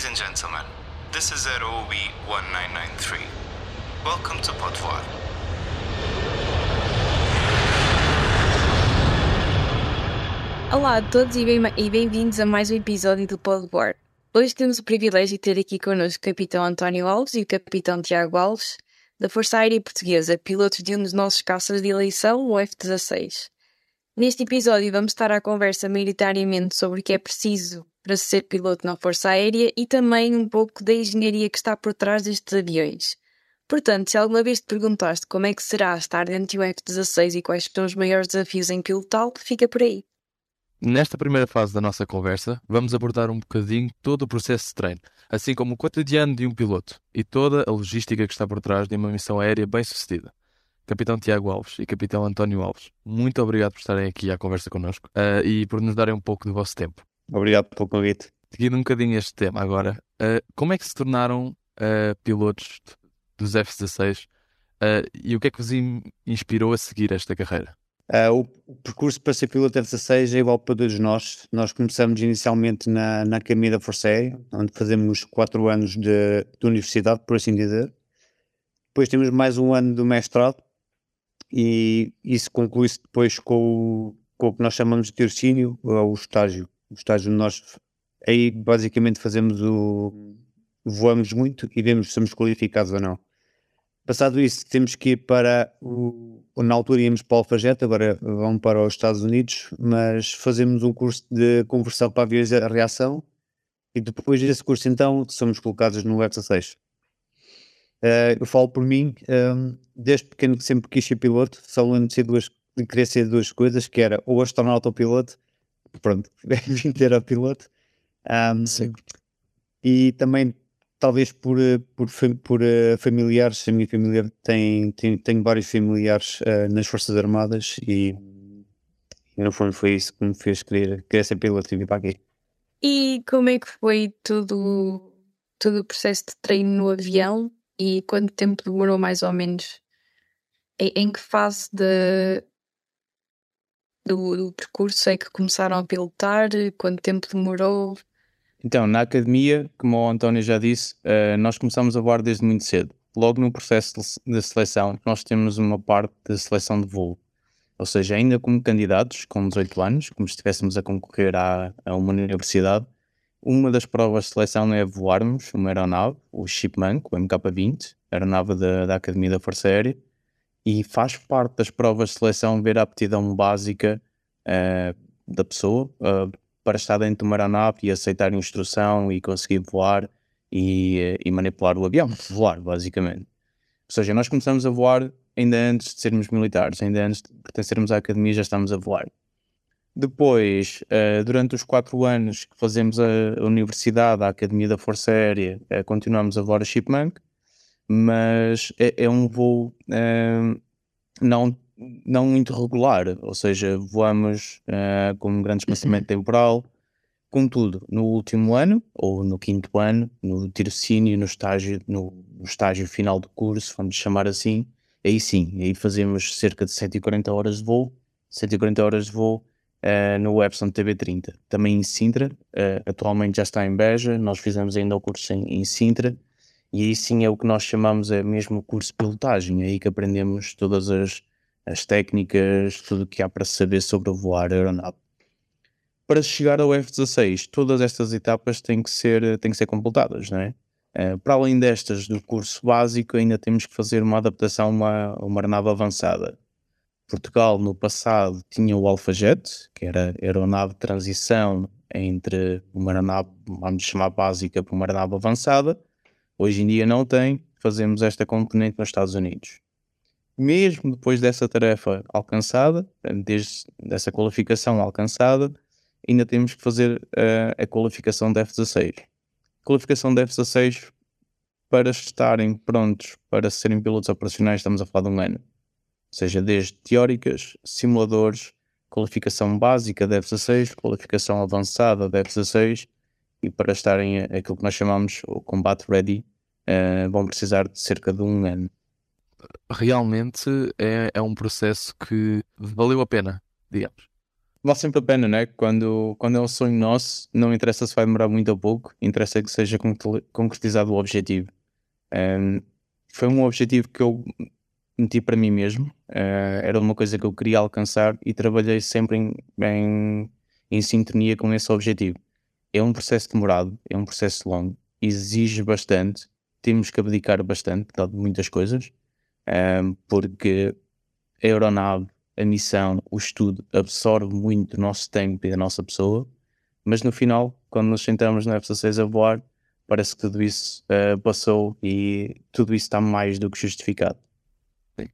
Ladies and gentlemen, this is ROB 1993. Welcome to Potvoar. Olá a todos e bem- bem-vindos a mais um episódio do Podboard. Hoje temos o privilégio de ter aqui connosco o Capitão António Alves e o Capitão Tiago Alves, da Força Aérea Portuguesa, pilotos de um dos nossos caças de eleição, o F-16. Neste episódio vamos estar à conversa maioritariamente sobre o que é preciso para ser piloto na Força Aérea e também um pouco da engenharia que está por trás destes aviões. Portanto, se alguma vez te perguntaste como é que será estar dentro de um F-16 e quais são os maiores desafios em pilotá-lo, fica por aí. Nesta primeira fase da nossa conversa, vamos abordar um bocadinho todo o processo de treino, assim como o cotidiano de um piloto e toda a logística que está por trás de uma missão aérea bem-sucedida. Capitão Tiago Alves e Capitão António Alves, muito obrigado por estarem aqui à conversa connosco ah, e por nos darem um pouco do vosso tempo. Obrigado pelo convite. Seguindo um bocadinho este tema agora, ah, como é que se tornaram ah, pilotos dos F-16 ah, e o que é que vos in- inspirou a seguir esta carreira? O, o percurso para ser piloto F-16 é igual para todos nós. Nós começamos inicialmente na, na Academia da Força Aérea, onde fazemos quatro anos de, de universidade, por assim dizer. Depois temos mais um ano do mestrado e isso conclui-se depois com o, com o que nós chamamos de tirocínio, ou o estágio. O estágio nós aí basicamente fazemos o voamos muito e vemos se somos qualificados ou não. Passado isso, temos que ir para o. Na altura íamos para o Alfagete, agora vão para os Estados Unidos, mas fazemos um curso de conversão para aviões a reação e depois desse curso, então, somos colocados no F-16. Eh, eu falo por mim, ehm, desde pequeno que sempre quis ser piloto, só lembro de, ser duas, querer ser duas coisas, que era ou astronauta ou piloto, pronto, vim ter a piloto. Ahm, e também talvez por, eh, por, por eh, familiares, a minha família tem, tem, tenho vários familiares eh, nas Forças Armadas e, e no fundo foi isso que me fez querer, querer ser piloto e vir para aqui. E como é que foi todo, todo o processo de treino no avião e quanto tempo demorou mais ou menos? Em, em que fase de, do, do percurso é que começaram a pilotar? Quanto tempo demorou? Então, na academia, como o António já disse, eh, nós começamos a voar desde muito cedo. Logo no processo de se- de seleção, nós temos uma parte de seleção de voo. Ou seja, ainda como candidatos, com 18 anos, como se estivéssemos a concorrer à, a uma universidade, uma das provas de seleção é voarmos uma aeronave, o Chipmunk, o MK-20, aeronave da, da Academia da Força Aérea, e faz parte das provas de seleção ver a aptidão básica eh, da pessoa eh, para estar dentro de uma aeronave e aceitar instrução e conseguir voar e, eh, e manipular o avião, voar basicamente. Ou seja, nós começamos a voar ainda antes de sermos militares, ainda antes de pertencermos à academia já estamos a voar. Depois, eh, durante os quatro anos que fazemos a, universidade, a Academia da Força Aérea, continuamos a voar a Chipmunk, mas é, é um voo eh, não, não muito regular, ou seja, voamos eh, com um grande espaçamento temporal. Contudo, no último ano, ou no quinto ano, no tirocínio, no estágio, no, estágio final do curso, vamos chamar assim, aí sim, aí fazemos cerca de 140 horas de voo, 140 horas de voo eh, no Epson TB30. Também em Sintra, eh, atualmente já está em Beja, nós fizemos ainda o curso em, em Sintra, e aí sim é o que nós chamamos é mesmo curso de pilotagem, é aí que aprendemos todas as, as técnicas, tudo o que há para saber sobre voar aeronave. Para chegar ao F-16, todas estas etapas têm que ser, têm que ser completadas, não é? Eh, para além destas do curso básico, ainda temos que fazer uma adaptação a uma, uma aeronave avançada. Portugal, no passado, tinha o Alphajet, que era aeronave de transição entre uma aeronave, vamos chamar básica, para uma aeronave avançada. Hoje em dia não tem, fazemos esta componente nos Estados Unidos. Mesmo depois dessa tarefa alcançada, desde dessa qualificação alcançada, ainda temos que fazer eh, a qualificação da F-16. Qualificação da F-16 para estarem prontos para serem pilotos operacionais, estamos a falar de um ano. Ou seja, desde teóricas, simuladores, qualificação básica da F-16, qualificação avançada da F-16 e para estarem aquilo que nós chamamos o Combat Ready, eh, vão precisar de cerca de um ano. Realmente é, é um processo que valeu a pena, digamos. vale sempre a pena, né? Quando, quando é um sonho nosso, não interessa se vai demorar muito ou pouco, interessa que seja concretizado o objetivo. Um, foi um objetivo que eu meti para mim mesmo, uh, era uma coisa que eu queria alcançar e trabalhei sempre em, em, em sintonia com esse objetivo. É um processo demorado, é um processo longo, exige bastante, temos que abdicar bastante de muitas coisas, um, porque a aeronave, a missão, o estudo absorve muito do nosso tempo e da nossa pessoa, mas no final, quando nos sentamos no F-16 a voar, parece que tudo isso uh, passou e tudo isso está mais do que justificado. Sim.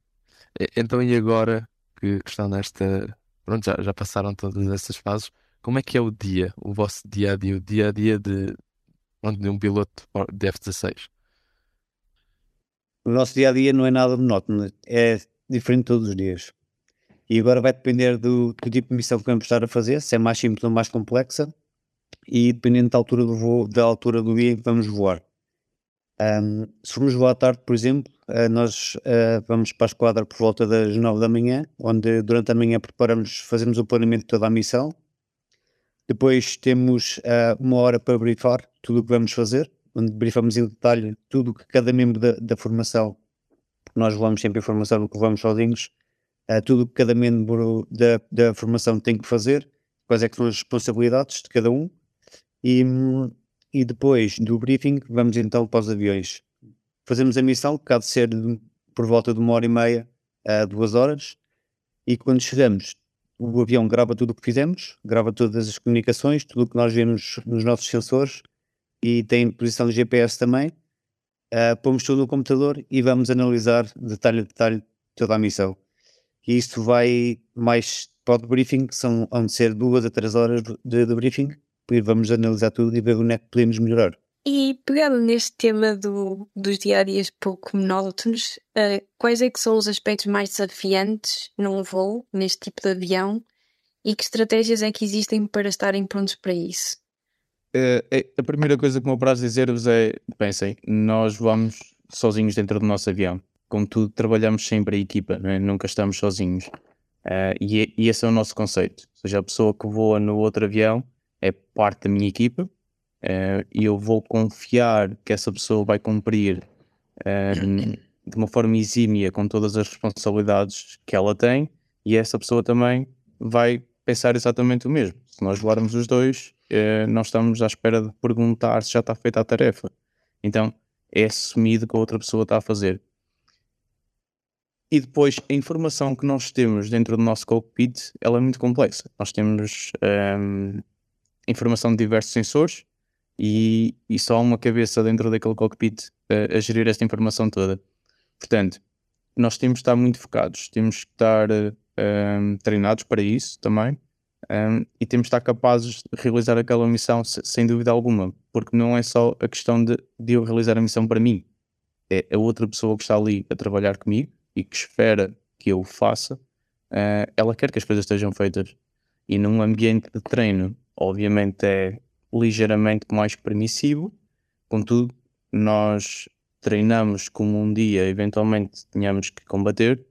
Então, e agora que, estão nesta. Pronto, já, já passaram todas essas fases, como é que é o dia, o vosso dia a dia, o dia a dia de, de um piloto de F-16? O nosso dia a dia não é nada monótono, é diferente todos os dias. E agora vai depender do, do tipo de missão que vamos estar a fazer, se é mais simples ou mais complexa, e dependendo da altura do voo, da altura do dia em que vamos voar. Um, se formos voar à tarde, por exemplo, uh, nós uh, vamos para a esquadra por volta das 9 da manhã, onde durante a manhã preparamos, fazemos o planeamento de toda a missão. Depois temos uh, uma hora para briefar tudo o que vamos fazer, onde briefamos em detalhe tudo o que cada membro da, da formação, nós levamos sempre informação do que vamos sozinhos, uh, tudo o que cada membro da, da formação tem que fazer, quais é que são as responsabilidades de cada um, e, e depois do briefing vamos então para os aviões. Fazemos a missão, que há de ser por volta de uma hora e meia a duas horas, e quando chegamos, o avião grava tudo o que fizemos, grava todas as comunicações, tudo o que nós vemos nos nossos sensores e tem posição de GPS também. Uh, pomos tudo no computador e vamos analisar detalhe a detalhe toda a missão e isto vai mais para o briefing, que são, vão ser duas a três horas de, de briefing, e vamos analisar tudo e ver onde é que podemos melhorar. E pegando neste tema do, dos diários pouco monótonos, uh, quais é que são os aspectos mais desafiantes num voo, neste tipo de avião, e que estratégias é que existem para estarem prontos para isso? Uh, a primeira coisa que me apraz dizer-vos é, pensem, nós vamos sozinhos dentro do nosso avião contudo, trabalhamos sempre a equipa, é? nunca estamos sozinhos. Uh, e, e, esse é o nosso conceito. Ou seja, a pessoa que voa no outro avião é parte da minha equipa uh, e eu vou confiar que essa pessoa vai cumprir uh, de uma forma exímia com todas as responsabilidades que ela tem e essa pessoa também vai pensar exatamente o mesmo. Se nós voarmos os dois, não estamos à espera de perguntar se já está feita a tarefa. Então, é assumido que a outra pessoa está a fazer. E depois a informação que nós temos dentro do nosso cockpit ela é muito complexa. Nós temos um, informação de diversos sensores e, e só uma cabeça dentro daquele cockpit a, a, gerir esta informação toda. Portanto, nós temos que estar muito focados, temos que estar um, treinados para isso também um, e temos que estar capazes de realizar aquela missão sem dúvida alguma, porque não é só a questão de, de eu realizar a missão para mim, é a outra pessoa que está ali a trabalhar comigo e que espera que eu faça, uh, ela quer que as coisas estejam feitas. E num ambiente de treino, obviamente é ligeiramente mais permissivo, contudo, nós treinamos como um dia eventualmente tenhamos que combater.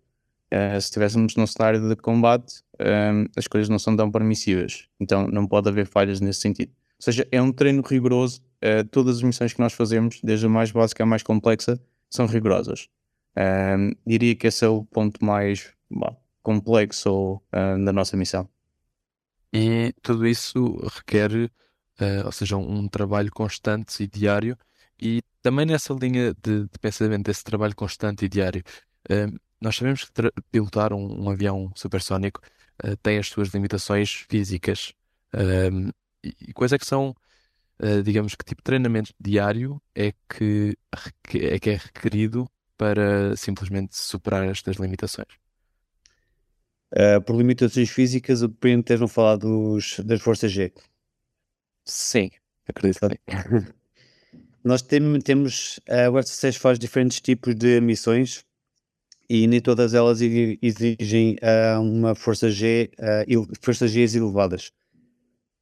Uh, se estivéssemos num cenário de combate, uh, as coisas não são tão permissivas. Então não pode haver falhas nesse sentido. Ou seja, é um treino rigoroso. Uh, todas as missões que nós fazemos, desde a mais básica à mais complexa, são rigorosas. Um, diria que esse é o ponto mais bom, complexo uh, da nossa missão. E tudo isso requer, uh, ou seja, um, um, trabalho constante e diário. E também nessa linha de, de pensamento desse trabalho constante e diário, uh, nós sabemos que pilotar um, um, avião supersónico tem as suas limitações físicas. E, e quais é que são, digamos, que tipo de treinamento diário é que, é que é requerido para simplesmente superar estas limitações? Uh, por limitações físicas, o depende estejam falar dos, das forças G. Sim, acredito que. Nós tem, temos, uh, o F-16 faz diferentes tipos de missões e nem todas elas exigem uh, uma força G, uh, forças G elevadas.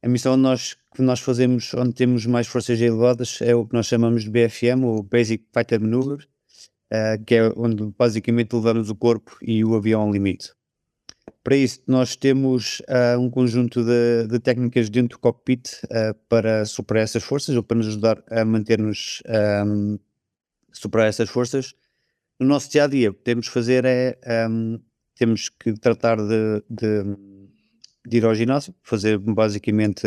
A missão nós, que nós fazemos, onde temos mais forças G elevadas, é o que nós chamamos de BFM, o Basic Fighter Maneuver, uh, que é onde basicamente levamos o corpo e o avião ao limite. Para isso, nós temos um conjunto de, de, técnicas dentro do cockpit para superar essas forças ou para nos ajudar a manter-nos um, superar essas forças. No nosso dia a dia, o que temos que fazer é um, temos que tratar de, de, de, ir ao ginásio, fazer basicamente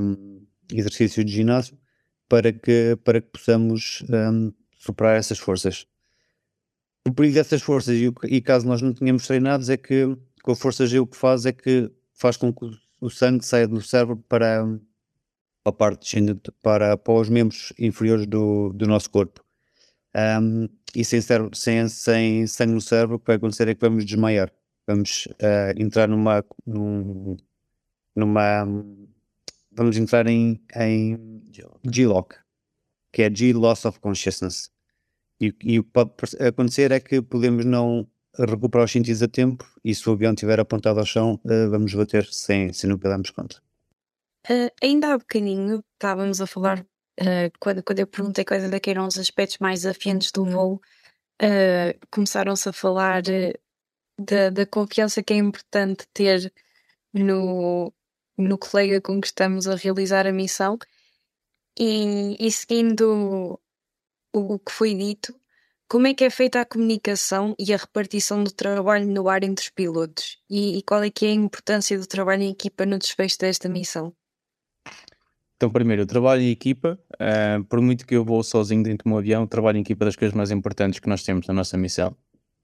um, exercícios de ginásio para que, para que possamos um, superar essas forças. O perigo dessas forças, e, e caso nós não tenhamos treinados, é que com a força G o que faz é que faz com que o sangue saia do cérebro para a parte para, para os membros inferiores do, do nosso corpo. Um, e sem, cérebro, sem, sem sangue no cérebro, o que vai acontecer é que vamos desmaiar. Vamos uh, entrar numa, num, numa. Vamos entrar em, em G-Lock, que é G-Loss of Consciousness. E, e o que pode acontecer é que podemos não recuperar os sentidos a tempo e se o avião estiver apontado ao chão, uh, vamos bater sem, sem nunca darmos conta. Uh, ainda há bocadinho estávamos a falar, uh, quando, quando eu perguntei quais é eram os aspectos mais desafiantes do voo, começaram-se a falar da, da confiança que é importante ter no, no colega com que estamos a realizar a missão e, e seguindo o, o que foi dito, como é que é feita a comunicação e a repartição do trabalho no ar entre os pilotos? E, e qual é que é a importância do trabalho em equipa no desfecho desta missão? Então, primeiro, o trabalho em equipa, uh, por muito que eu vou sozinho dentro de um avião, trabalho em equipa das coisas mais importantes que nós temos na nossa missão.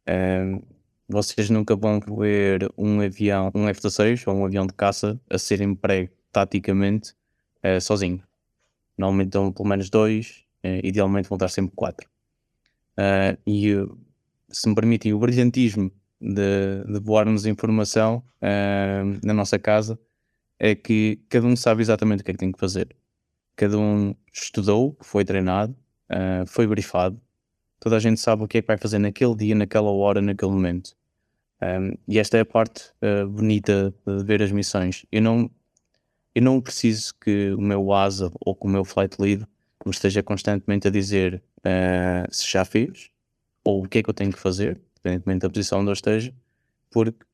Uh, vocês nunca vão ver um avião, um F-16 ou um avião de caça a ser emprego taticamente uh, sozinho. Normalmente estão pelo menos dois, idealmente vão estar sempre quatro. E se me permitem, o brilhantismo de, de voarmos informação na nossa casa é que cada um sabe exatamente o que é que tem que fazer. Cada um estudou, foi treinado, uh, foi brifado. Toda a gente sabe o que é que vai fazer naquele dia, naquela hora, naquele momento. Um, e esta é a parte uh, bonita de ver as missões. Eu não, eu não preciso que o meu ASA ou que o meu flight lead me esteja constantemente a dizer uh, se já fez ou o que é que eu tenho que fazer, independentemente da posição onde eu esteja, porque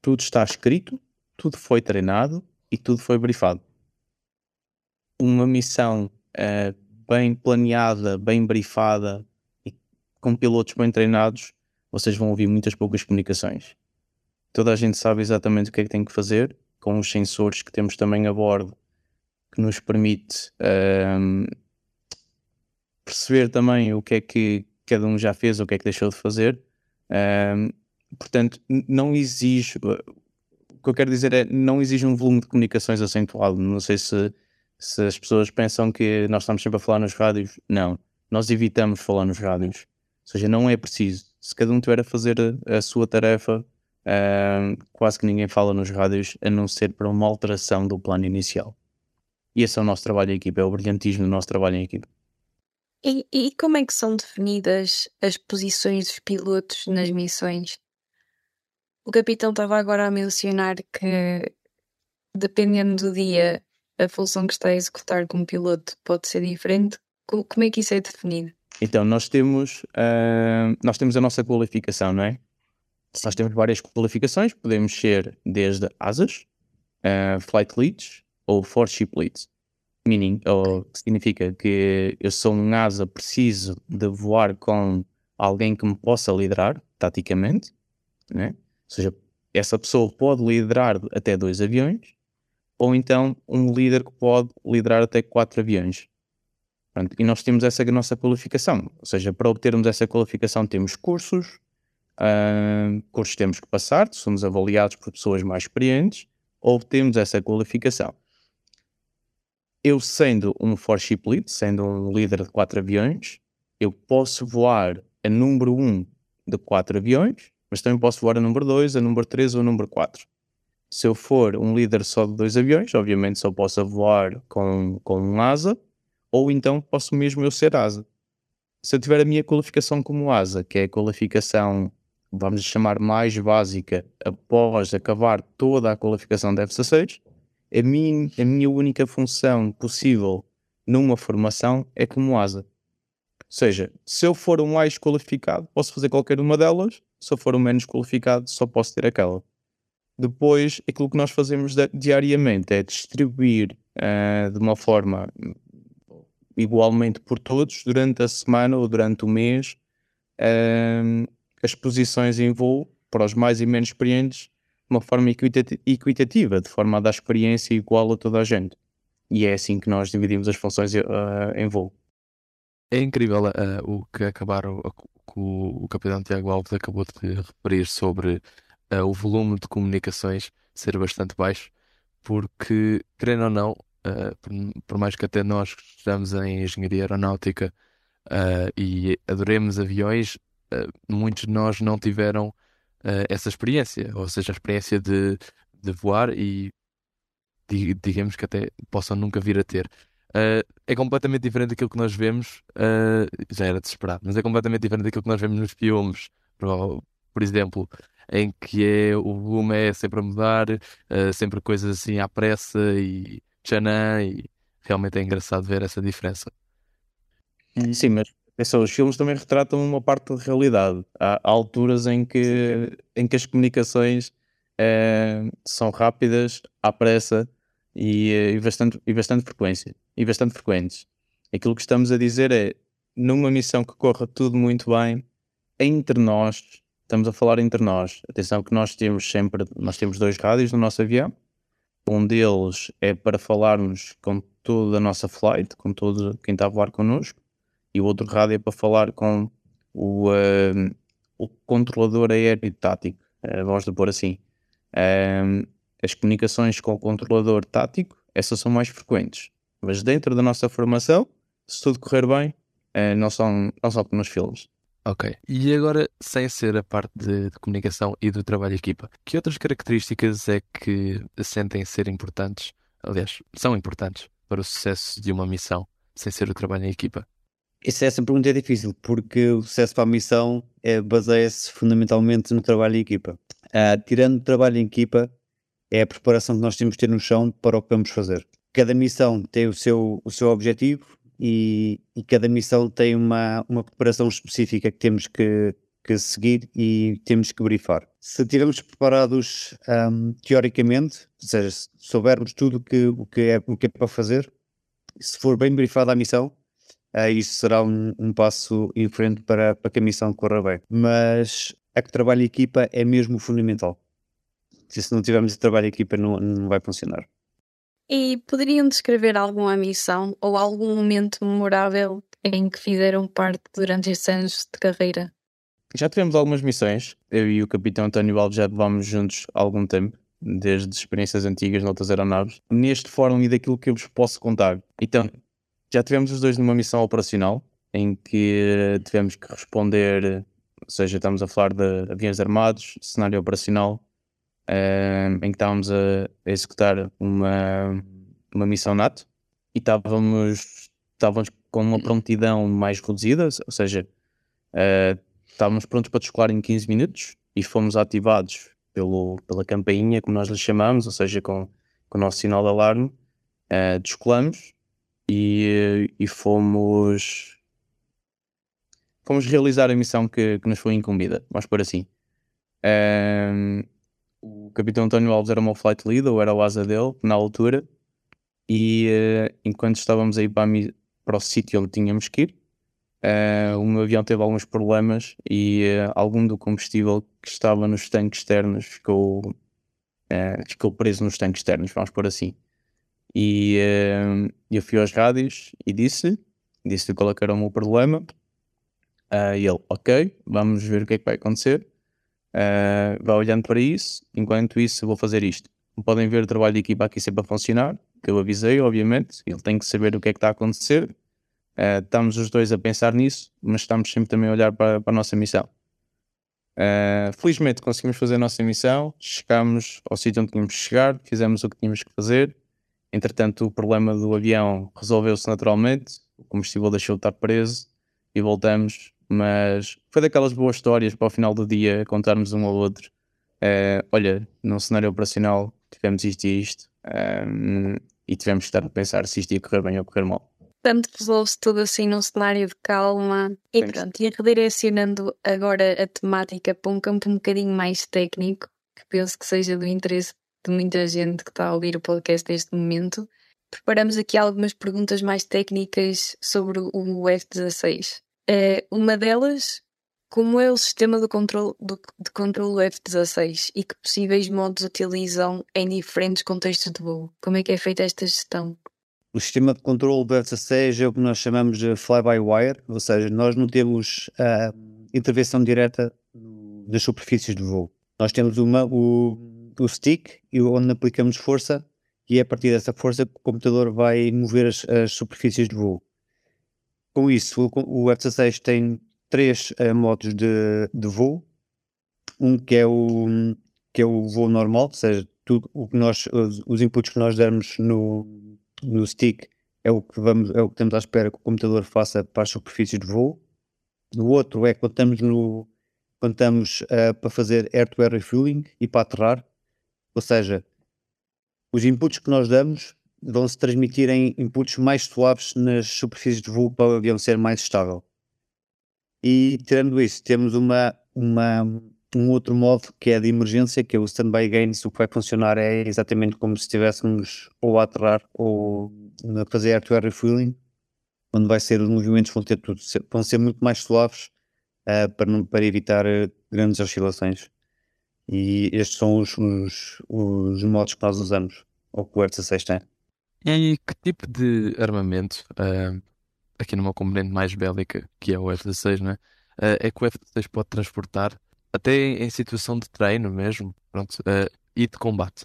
tudo está escrito, tudo foi treinado e tudo foi brifado. Uma missão uh, bem planeada, bem brifada e com pilotos bem treinados, vocês vão ouvir muitas poucas comunicações. Toda a gente sabe exatamente o que é que tem que fazer, com os sensores que temos também a bordo, que nos permite uh, perceber também o que é que cada um já fez, o que é que deixou de fazer. Um, portanto, não exige. Que eu quero dizer é não exige um volume de comunicações acentuado. Não sei se, se as pessoas pensam que nós estamos sempre a falar nos rádios. Não. Nós evitamos falar nos rádios. Ou seja, não é preciso. Se cada um tiver a fazer a, sua tarefa, um, quase que ninguém fala nos rádios, a não ser para uma alteração do plano inicial. E esse é o nosso trabalho em equipa, é o brilhantismo do nosso trabalho em equipa. E, e como é que são definidas as posições dos pilotos nas missões? O capitão estava agora a mencionar que, dependendo do dia, a função que está a executar como piloto pode ser diferente. Como é que isso é definido? Então, nós temos, uh, nós temos a nossa qualificação, não é? Sim. Nós temos várias qualificações, podemos ser desde asas, uh, flight leads ou force ship leads meaning, ou que significa que eu sou um asa, preciso de voar com alguém que me possa liderar, taticamente, né? Seja, essa pessoa pode liderar até dois aviões, ou então um líder que pode liderar até quatro aviões. Pronto, e nós temos essa nossa qualificação, ou seja, para obtermos essa qualificação temos cursos, uh, cursos temos que passar, somos avaliados por pessoas mais experientes, obtemos essa qualificação eu sendo um force ship lead, sendo um líder de quatro aviões, eu posso voar a número 1 um de quatro aviões, mas também posso voar a número 2, a número 3 ou a número 4. Se eu for um líder só de dois aviões, obviamente só posso voar com, com um asa, ou então posso mesmo eu ser asa. Se eu tiver a minha qualificação como asa, que é a qualificação, vamos chamar mais básica, após acabar toda a qualificação da F-16, a, mim, a minha única função possível numa formação é como asa. Seja, se eu for o mais qualificado, posso fazer qualquer uma delas, se eu for o menos qualificado, só posso ter aquela. Depois, aquilo que nós fazemos diariamente é distribuir uh, de uma forma igualmente por todos durante a semana ou durante o mês uh, as posições em voo para os mais e menos experientes de uma forma equitativa, de forma a dar experiência igual a toda a gente. E é assim que nós dividimos as funções uh, em voo. É incrível uh, o que acabaram, o, o capitão Tiago Alves acabou de referir sobre uh, o volume de comunicações ser bastante baixo, porque, querendo ou não, uh, por, por, mais que até nós que estamos em engenharia aeronáutica e adoremos aviões, muitos de nós não tiveram essa experiência, ou seja, a experiência de, de voar e digamos que até possam nunca vir a ter. Uh, é completamente diferente daquilo que nós vemos, uh, já era desesperado, mas é completamente diferente daquilo que nós vemos nos filmes, por, por exemplo, em que é, o volume é sempre a mudar, uh, sempre coisas assim à pressa e tchanã, e realmente é engraçado ver essa diferença. Sim, mas pensa, os filmes também retratam uma parte da realidade. Há, há alturas em que, em que as comunicações são rápidas, à pressa, e, e, bastante, e bastante frequência e bastante frequentes. Aquilo que estamos a dizer é numa missão que corra tudo muito bem, entre nós, estamos a falar entre nós. Atenção que nós temos sempre, nós temos dois rádios no nosso avião. Um deles é para falarmos com toda a nossa flight, com todo quem está a voar connosco, e o outro rádio é para falar com o, uh, o controlador aéreo tático, a voz de pôr assim. Um, as comunicações com o controlador tático, essas são mais frequentes. Mas dentro da nossa formação, se tudo correr bem, é, não, são, não são nos filmes. Ok. E agora, sem ser a parte de, de, comunicação e do trabalho de equipa, que outras características é que sentem ser importantes, aliás, são importantes para o sucesso de uma missão, sem ser o trabalho em equipa? Isso é sempre muito difícil, porque o sucesso para a missão é, baseia-se fundamentalmente no trabalho em equipa. Uh, tirando o trabalho em equipa, é a preparação que nós temos de ter no chão para o que vamos fazer. Cada missão tem o seu, o seu objetivo e, e cada missão tem uma, uma preparação específica que temos que, que seguir e temos que brifar. Se estivermos preparados um, teoricamente, ou seja, se soubermos tudo que, o, que é, o que é para fazer, se for bem brifada a missão, uh, isso será um, um, passo em frente para, para que a missão corra bem. Mas a que trabalho equipa é mesmo fundamental se não tivermos trabalho equipa não, não vai funcionar. E poderiam descrever alguma missão ou algum momento memorável em que fizeram parte durante estes anos de carreira? Já tivemos algumas missões. Eu e o capitão António Alves já vamos juntos há algum tempo, desde experiências antigas noutras aeronaves. Neste fórum e daquilo que eu vos posso contar. Então, já tivemos os dois numa missão operacional, em que tivemos que responder, ou seja, estamos a falar de aviões armados, cenário operacional, em que estávamos a, a, executar uma, uma missão NATO e estávamos, estávamos com uma prontidão mais reduzida, ou seja, uh, estávamos prontos para descolar em 15 minutos e fomos ativados pelo, pela campainha, como nós lhe chamamos, ou seja, com, com o nosso sinal de alarme, uh, descolamos e, e fomos fomos realizar a missão que, que nos foi incumbida, vamos por assim. O capitão António Alves era o meu flight leader, ou era o asa dele, na altura, e uh, enquanto estávamos aí para, para o sítio onde tínhamos que ir, uh, o meu avião teve alguns problemas e uh, algum do combustível que estava nos tanques externos ficou, ficou preso nos tanques externos, vamos por assim. E eu fui aos rádios e disse, disse qual é era o meu problema, e ele, ok, vamos ver o que é que vai acontecer. Uh, vai olhando para isso, enquanto isso vou fazer isto. Podem ver o trabalho de equipa aqui sempre a funcionar, que eu avisei, obviamente, ele tem que saber o que é que está a acontecer. Uh, estamos os dois a pensar nisso, mas estamos sempre também a olhar para, para a nossa missão. Uh, felizmente conseguimos fazer a nossa missão, chegámos ao sítio onde tínhamos que chegar, fizemos o que tínhamos que fazer. Entretanto, o problema do avião resolveu-se naturalmente, o combustível deixou de estar preso e voltamos mas foi daquelas boas histórias para o final do dia contarmos um ao outro. Uh, olha, num cenário operacional tivemos isto e isto um, e tivemos que estar a pensar se isto ia correr bem ou correr mal. Portanto, resolve-se tudo assim num cenário de calma. E Sim. pronto, e redirecionando agora a temática para um campo um bocadinho mais técnico, que penso que seja do interesse de muita gente que está a ouvir o podcast neste momento. Preparamos aqui algumas perguntas mais técnicas sobre o F-16. Uh, uma delas, como é o sistema de controle, do, de controle F-16 e que possíveis modos utilizam em diferentes contextos de voo? Como é que é feita esta gestão? O sistema de controle do F-16 é o que nós chamamos de fly-by-wire, ou seja, nós não temos a intervenção direta das superfícies de voo. Nós temos uma, o, o stick onde aplicamos força e é a partir dessa força que o computador vai mover as, as superfícies de voo. Com isso, o, o F-16 tem três uh, modos de, de voo. Um que é o, que é o voo normal, ou seja, tudo o que nós, os, os inputs que nós dermos no, no stick é o que vamos, é o que estamos à espera que o computador faça para as superfícies de voo. O outro é quando estamos no quando estamos uh, para fazer air-to-air refueling e para aterrar, ou seja, os inputs que nós damos vão se transmitir em inputs mais suaves nas superfícies de voo para o avião ser mais estável. E tirando isso, temos uma, uma, um outro modo que é de emergência, que é o standby gains. O que vai funcionar é exatamente como se estivéssemos ou a aterrar ou a fazer air-to-air refueling, onde vai ser os movimentos vão, ter tudo, vão ser muito mais suaves uh, para, não, para evitar uh, grandes oscilações. E estes são os, os, os modos que nós usamos, ou que o F-16 tem. E que tipo de armamento, uh, aqui numa componente mais bélica, que é o F-16, né? Uh, é que o F-16 pode transportar, até em situação de treino mesmo, pronto, uh, e de combate?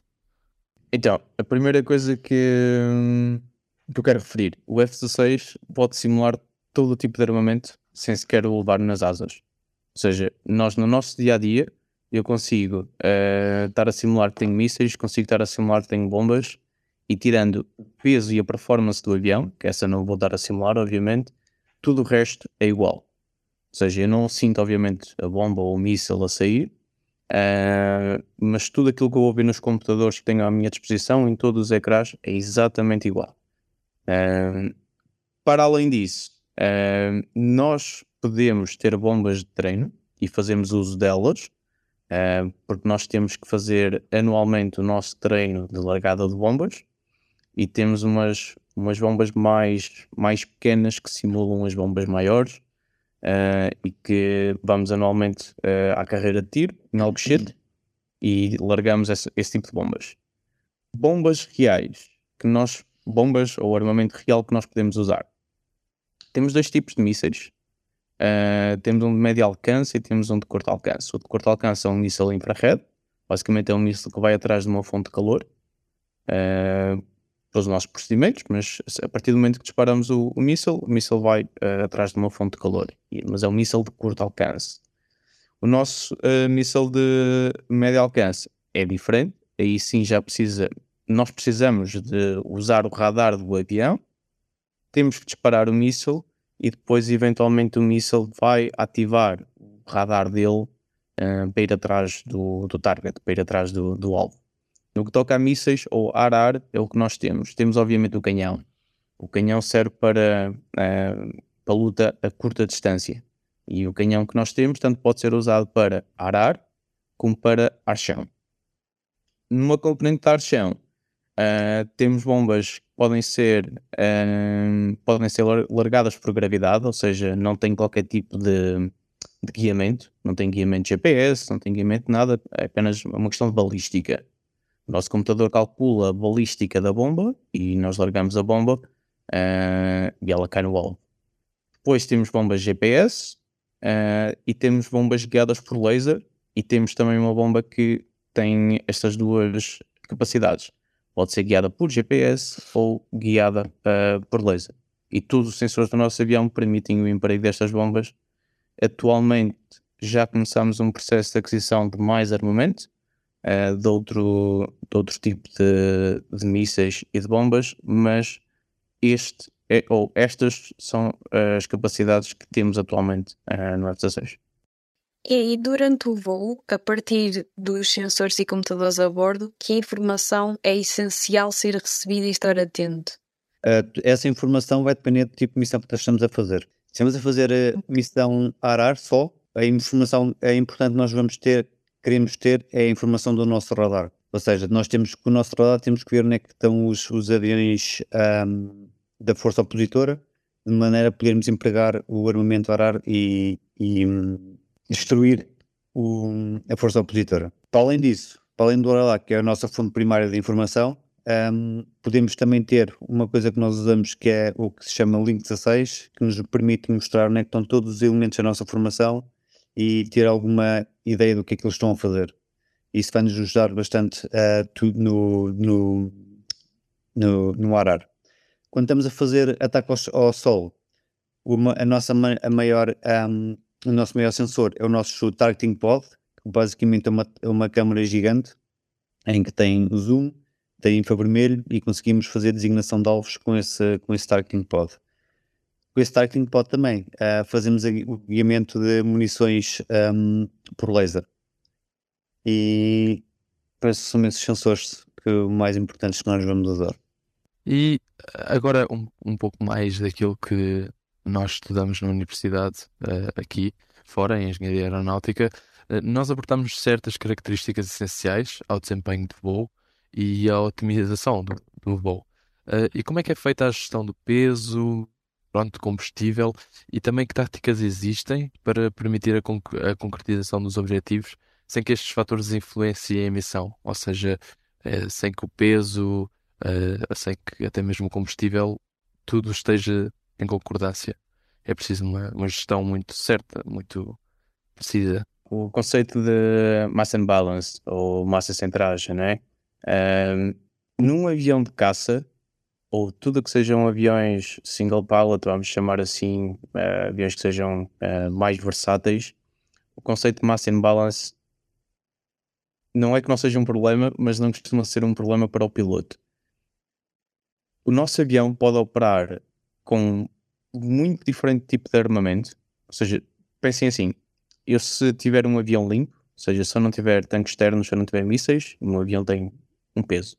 Então, a primeira coisa que, que eu quero referir, o F-16 pode simular todo o tipo de armamento sem sequer o levar nas asas. Ou seja, nós no nosso dia a dia, eu consigo uh, estar a simular que tenho mísseis, consigo estar a simular que tenho bombas, e tirando o peso e a performance do avião, que essa não vou dar a simular, obviamente, tudo o resto é igual. Ou seja, eu não sinto, obviamente, a bomba ou o míssil a sair, uh, mas tudo aquilo que eu vou ver nos computadores que tenho à minha disposição, em todos os ecrãs, é exatamente igual. Uh, para além disso, uh, nós podemos ter bombas de treino e fazemos uso delas, porque nós temos que fazer anualmente o nosso treino de largada de bombas e temos umas, umas bombas mais, mais pequenas que simulam as bombas maiores uh, e que vamos anualmente uh, à carreira de tiro, em Alcochete, e largamos esse, esse tipo de bombas. Bombas reais, que nós, bombas ou armamento real que nós podemos usar. Temos dois tipos de mísseis. Uh, temos um de médio alcance e temos um de curto alcance. O de curto alcance é um míssil infrared, basicamente é um míssil que vai atrás de uma fonte de calor. Uh, pelos nossos procedimentos, mas a partir do momento que disparamos o, o míssil, o míssil vai uh, atrás de uma fonte de calor, mas é um míssil de curto alcance. O nosso uh, míssil de médio alcance é diferente, aí sim já precisa, nós precisamos de usar o radar do avião, temos que disparar o míssil e depois eventualmente o míssil vai ativar o radar dele uh, para ir atrás do, do target, para ir atrás do, do alvo. No que toca a mísseis ou ar-ar, é o que nós temos. Temos, obviamente, o canhão. O canhão serve para, uh, para luta a curta distância. E o canhão que nós temos, tanto pode ser usado para ar-ar como para ar-chão. Numa componente de ar-chão, uh, temos bombas que podem ser, uh, podem ser largadas por gravidade, ou seja, não tem qualquer tipo de, de guiamento, não tem guiamento GPS, não tem guiamento nada, é apenas uma questão de balística. O nosso computador calcula a balística da bomba e nós largamos a bomba uh, e ela cai no alvo. Depois temos bombas GPS uh, e temos bombas guiadas por laser e temos também uma bomba que tem estas duas capacidades. Pode ser guiada por GPS ou guiada uh, por laser. E todos os sensores do nosso avião permitem o emprego destas bombas. Atualmente já começamos um processo de aquisição de mais armamento uh, de, outro, de outro tipo de, de mísseis e de bombas, mas este é, ou estas são as capacidades que temos atualmente uh, no F-16. E durante o voo, a partir dos sensores e computadores a bordo, que informação é essencial ser recebida e estar atento? Uh, essa informação vai depender do tipo de missão que estamos a fazer. Se estamos a fazer a missão ARAR só, a informação é importante nós vamos ter queremos ter é a informação do nosso radar. Ou seja, nós temos com o nosso radar temos que ver onde é que estão os, os aviões um, da força opositora, de maneira a podermos empregar o armamento arar e, e um, destruir o, a força opositora. Para além disso, para além do radar, que é a nossa fonte primária de informação, um, podemos também ter uma coisa que nós usamos que é o que se chama Link 16, que nos permite mostrar onde é que estão todos os elementos da nossa formação e ter alguma ideia do que é que eles estão a fazer. Isso vai nos ajudar bastante uh, no, no, no, no arar. Quando estamos a fazer ataque ao, ao sol, uma, a nossa a maior, um, o nosso maior sensor é o nosso targeting pod, que basicamente é uma, é uma câmera gigante em que tem zoom, tem infravermelho e conseguimos fazer designação de alvos com esse, com esse targeting pod. Com esse targeting pod também uh, fazemos o guiamento de munições um, por laser. E parece que são esses sensores que mais importantes que nós vamos usar. E agora um, um pouco mais daquilo que nós estudamos na universidade uh, aqui, fora, em Engenharia Aeronáutica, nós abordamos certas características essenciais ao desempenho de voo e à otimização do, do voo. Uh, e como é que é feita a gestão do peso, pronto, combustível e também que táticas existem para permitir a, conc a concretização dos objetivos sem que estes fatores influenciem a emissão, ou seja, uh, sem que o peso, uh, sem que até mesmo o combustível, tudo esteja em concordância. É preciso uma, uma gestão muito certa, muito precisa. O conceito de mass and balance ou massa centragem, né? Um, num avião de caça, ou tudo que sejam aviões single pilot, vamos chamar assim, uh, aviões que sejam uh, mais versáteis, o conceito de mass and balance não é que não seja um problema, mas não costuma ser um problema para o piloto. O nosso avião pode operar com muito diferente tipo de armamento, ou seja, pensem assim, eu se tiver um avião limpo, ou seja, se eu não tiver tanques externos, se eu não tiver mísseis, o meu avião tem um peso.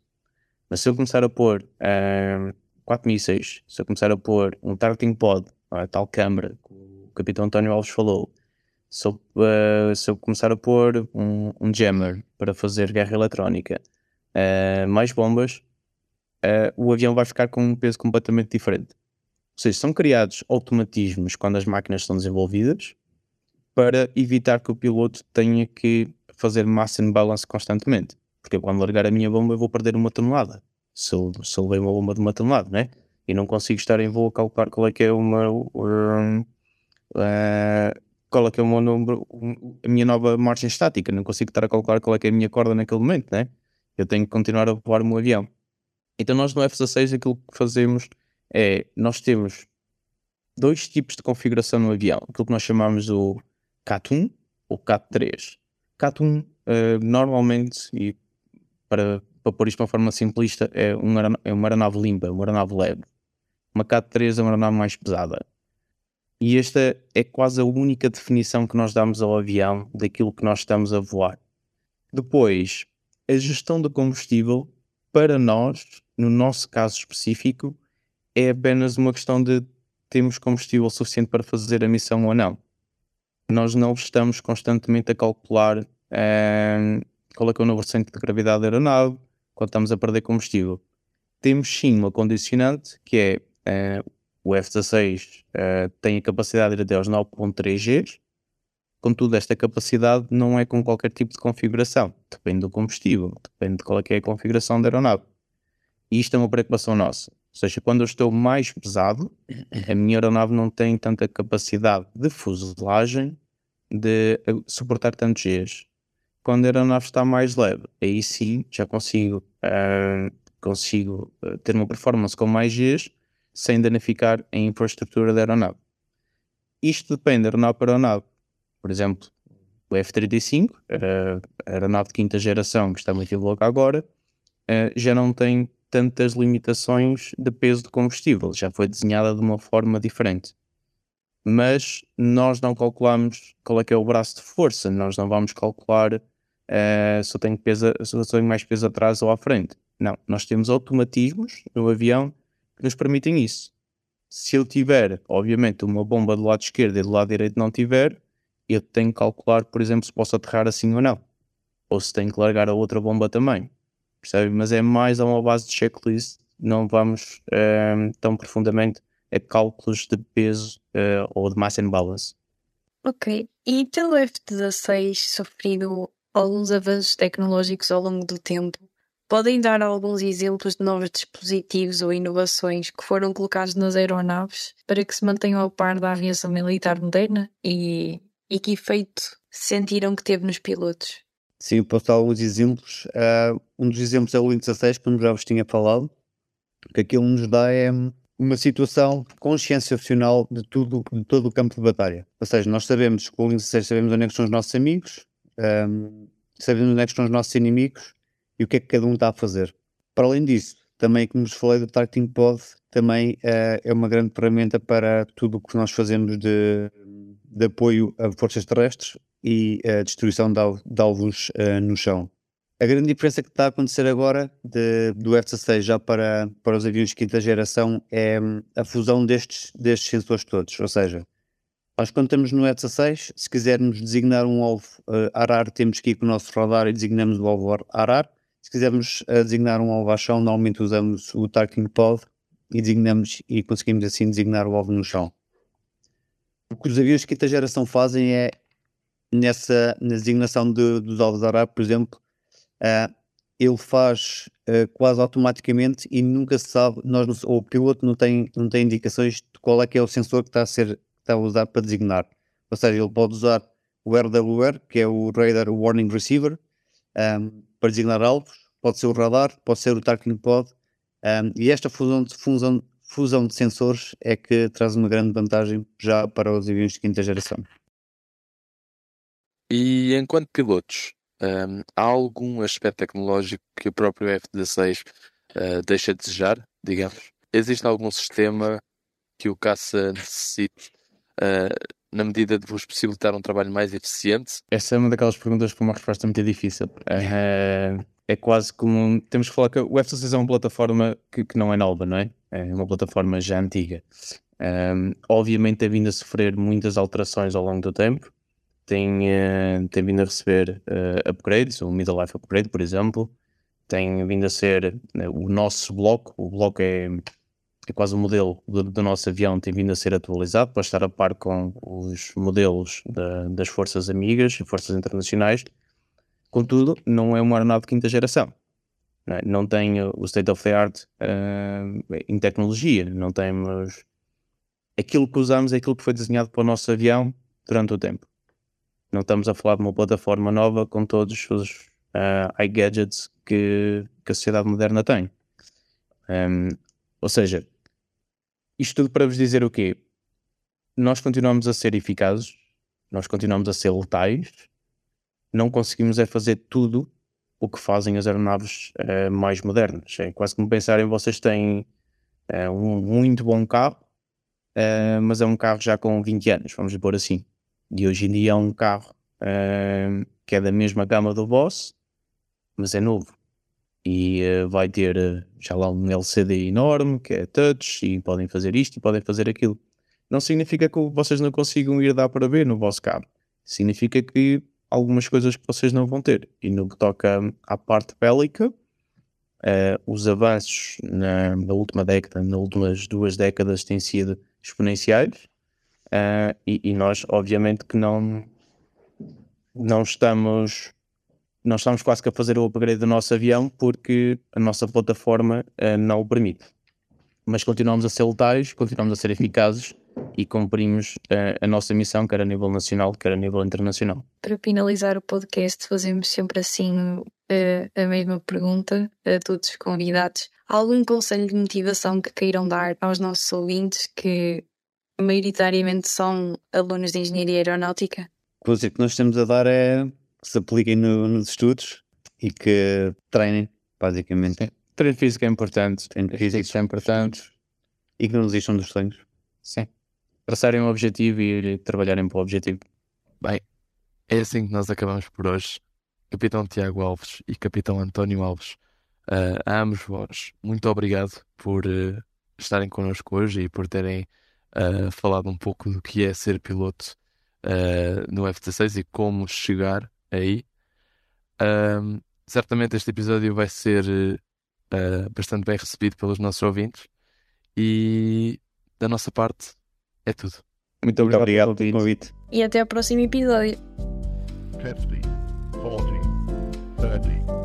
Mas se eu começar a pôr uh, quatro mísseis, se eu começar a pôr um targeting pod, a tal câmara que o capitão António Alves falou, se eu, uh, se eu começar a pôr um, um, jammer para fazer guerra eletrónica, uh, mais bombas, o avião vai ficar com um peso completamente diferente. Ou seja, são criados automatismos quando as máquinas são desenvolvidas para evitar que o piloto tenha que fazer mass and balance constantemente. Porque quando largar a minha bomba eu vou perder uma tonelada. Se eu, se eu levei uma bomba de uma tonelada, né? E não consigo estar em voo a calcular qual é que é uma. Um, uh, qual é que é o meu número, a minha nova margem estática. Não consigo estar a calcular qual é que é a minha corda naquele momento, né? Eu tenho que continuar a voar o meu avião. Então nós no F-16 aquilo que fazemos é, nós temos dois tipos de configuração no avião. Aquilo que nós chamamos o CAT-1 ou CAT-3. CAT-1 uh, normalmente, e para, para pôr isto de uma forma simplista, é, um, é uma aeronave limpa, uma aeronave leve. Uma Cat 3 é uma aeronave mais pesada. E esta é quase a única definição que nós damos ao avião daquilo que nós estamos a voar. Depois, a gestão do combustível, para nós, no nosso caso específico, é apenas uma questão de termos combustível suficiente para fazer a missão ou não. Nós não estamos constantemente a calcular eh, qual é que é o novo centro de gravidade da aeronave, quando estamos a perder combustível. Temos sim uma condicionante que é uh, o F-16 uh, eh, tem a capacidade de ir até aos 9.3 Gs, contudo esta capacidade não é com qualquer tipo de configuração, depende do combustível, depende de qual é, é a configuração da aeronave. E isto é uma preocupação nossa. Ou seja, quando eu estou mais pesado, a minha aeronave não tem tanta capacidade de fuselagem de suportar tantos Gs quando a aeronave está mais leve, aí sim já consigo, uh, consigo uh, ter uma performance com mais Gs sem danificar a infraestrutura da aeronave. Isto depende de aeronave para aeronave. Por exemplo, o F-35, uh, a aeronave de quinta geração que está muito louca agora, uh, já não tem tantas limitações de peso de combustível, já foi desenhada de uma forma diferente mas nós não calculamos qual é que é o braço de força, nós não vamos calcular uh, eu tenho peso, eu tenho mais peso atrás ou à frente. Não, nós temos automatismos no avião que nos permitem isso. Se eu tiver, obviamente, uma bomba do lado esquerdo e do lado direito não tiver, eu tenho que calcular, por exemplo, se posso aterrar assim ou não. ou se tem que largar a outra bomba também. Percebe? Mas é mais a uma base de checklist, não vamos uh, tão profundamente a cálculos de peso uh, ou de massa em balance. Ok, e tendo o F-16 sofrido alguns avanços tecnológicos ao longo do tempo, podem dar alguns exemplos de novos dispositivos ou inovações que foram colocados nas aeronaves para que se mantenham ao par da aviação militar moderna e, e que efeito sentiram que teve nos pilotos? Sim, posso dar alguns exemplos. Uh, um dos exemplos é o Link 16, como já vos tinha falado, que aquilo nos dá é uma situação conscienciacional de tudo, de todo o campo de batalha. Ou seja, nós sabemos, com o Link 16 sabemos onde é estão os nossos amigos, um, onde é que estão os nossos inimigos e o que é que cada um está a fazer. Para além disso, também como vos falei do Targeting Pod, também uh, é uma grande ferramenta para tudo o que nós fazemos de, de apoio a forças terrestres e a destruição de, de alvos uh, no chão. A grande diferença que está a acontecer agora de, do F-16 já para, para os aviões de quinta geração é hum, a fusão destes, destes sensores todos. Ou seja, nós quando estamos no F-16, se quisermos designar um alvo uh, ARAR, temos que ir com o nosso radar e designamos o alvo ARAR. Se quisermos uh, designar um alvo a chão, normalmente usamos o Targeting Pod e designamos e conseguimos assim designar o alvo no chão. O que os aviões de quinta geração fazem é, nessa na designação de, dos alvos ARAR, por exemplo, uh, ele faz uh, quase automaticamente e nunca se sabe, nós, ou o piloto não tem, não tem indicações de qual é que é o sensor que está a, ser, está a usar para designar. Ou seja, ele pode usar o RWR, que é o Radar Warning Receiver, um, para designar alvos, pode ser o radar, pode ser o Targeting Pod, um, e esta fusão de, fusão, fusão de sensores é que traz uma grande vantagem já para os aviões de quinta geração. E enquanto pilotos, um, há algum aspecto tecnológico que o próprio F-16 uh, deixa a desejar, digamos? Existe algum sistema que o caça necessite uh, na medida de vos possibilitar um trabalho mais eficiente? Essa é uma daquelas perguntas com uma resposta muito difícil. Uh, é quase como. Temos que falar que o F-16 é uma plataforma que, que, não é nova, não é? É uma plataforma já antiga. Um, obviamente tem vindo a sofrer muitas alterações ao longo do tempo tem, uh, tem vindo a receber uh, upgrades, o Middle Life Upgrade, por exemplo, tem vindo a ser uh, o nosso bloco, o bloco é, é quase o modelo do, do, nosso avião, tem vindo a ser atualizado para estar a par com os modelos da, das forças amigas e forças internacionais. Contudo, não é uma aeronave de quinta geração. Não, é? não tem o state of the art em tecnologia, não temos. Aquilo que usamos é aquilo que foi desenhado para o nosso avião durante o tempo. Não estamos a falar de uma plataforma nova com todos os uh, iGadgets que, que a sociedade moderna tem. Um, ou seja, isto tudo para vos dizer o quê? Nós continuamos a ser eficazes, nós continuamos a ser letais, não conseguimos é fazer tudo o que fazem as aeronaves uh, mais modernas. É quase como pensarem, vocês têm uh, um muito bom carro, uh, mas é um carro já com 20 anos, vamos pôr assim. E hoje em dia é um carro que é da mesma gama do Boss, mas é novo. E uh, vai ter uh, já lá um LCD enorme, que é touch, e podem fazer isto e podem fazer aquilo. Não significa que vocês não consigam ir dar para ver no vosso carro. Significa que algumas coisas que vocês não vão ter. E no que toca à parte bélica, Uh, os avanços na, na, última década, nas últimas duas décadas, têm sido exponenciais. E, e, nós, obviamente, que não, não estamos não estamos quase que a fazer o upgrade do nosso avião porque a nossa plataforma uh, não o permite. Mas continuamos a ser letais, continuamos a ser eficazes e cumprimos uh, a nossa missão, quer a nível nacional, quer a nível internacional. Para finalizar o podcast, fazemos sempre assim uh, a mesma pergunta a todos os convidados. Algum conselho de motivação que queiram dar aos nossos ouvintes que maioritariamente são alunos de engenharia aeronáutica? O conselho que nós temos a dar é se apliquem no, nos estudos e que treinem, basicamente. Sim. Treino físico é importante. Treino físico é importante. E que não desistam dos sonhos. Sim. Traçarem um objetivo e trabalharem para o objetivo. Bem, é assim que nós acabamos por hoje. Capitão Tiago Alves e Capitão António Alves, uh, a ambos vós, muito obrigado por uh, estarem connosco hoje e por terem uh, falado um pouco do que é ser piloto uh, no F-16 e como chegar aí. Certamente este episódio vai ser eh, bastante bem recebido pelos nossos ouvintes. E da nossa parte é tudo. Muito Muito obrigado, obrigado pelo convite. E até o próximo episódio. 50, 40, 30.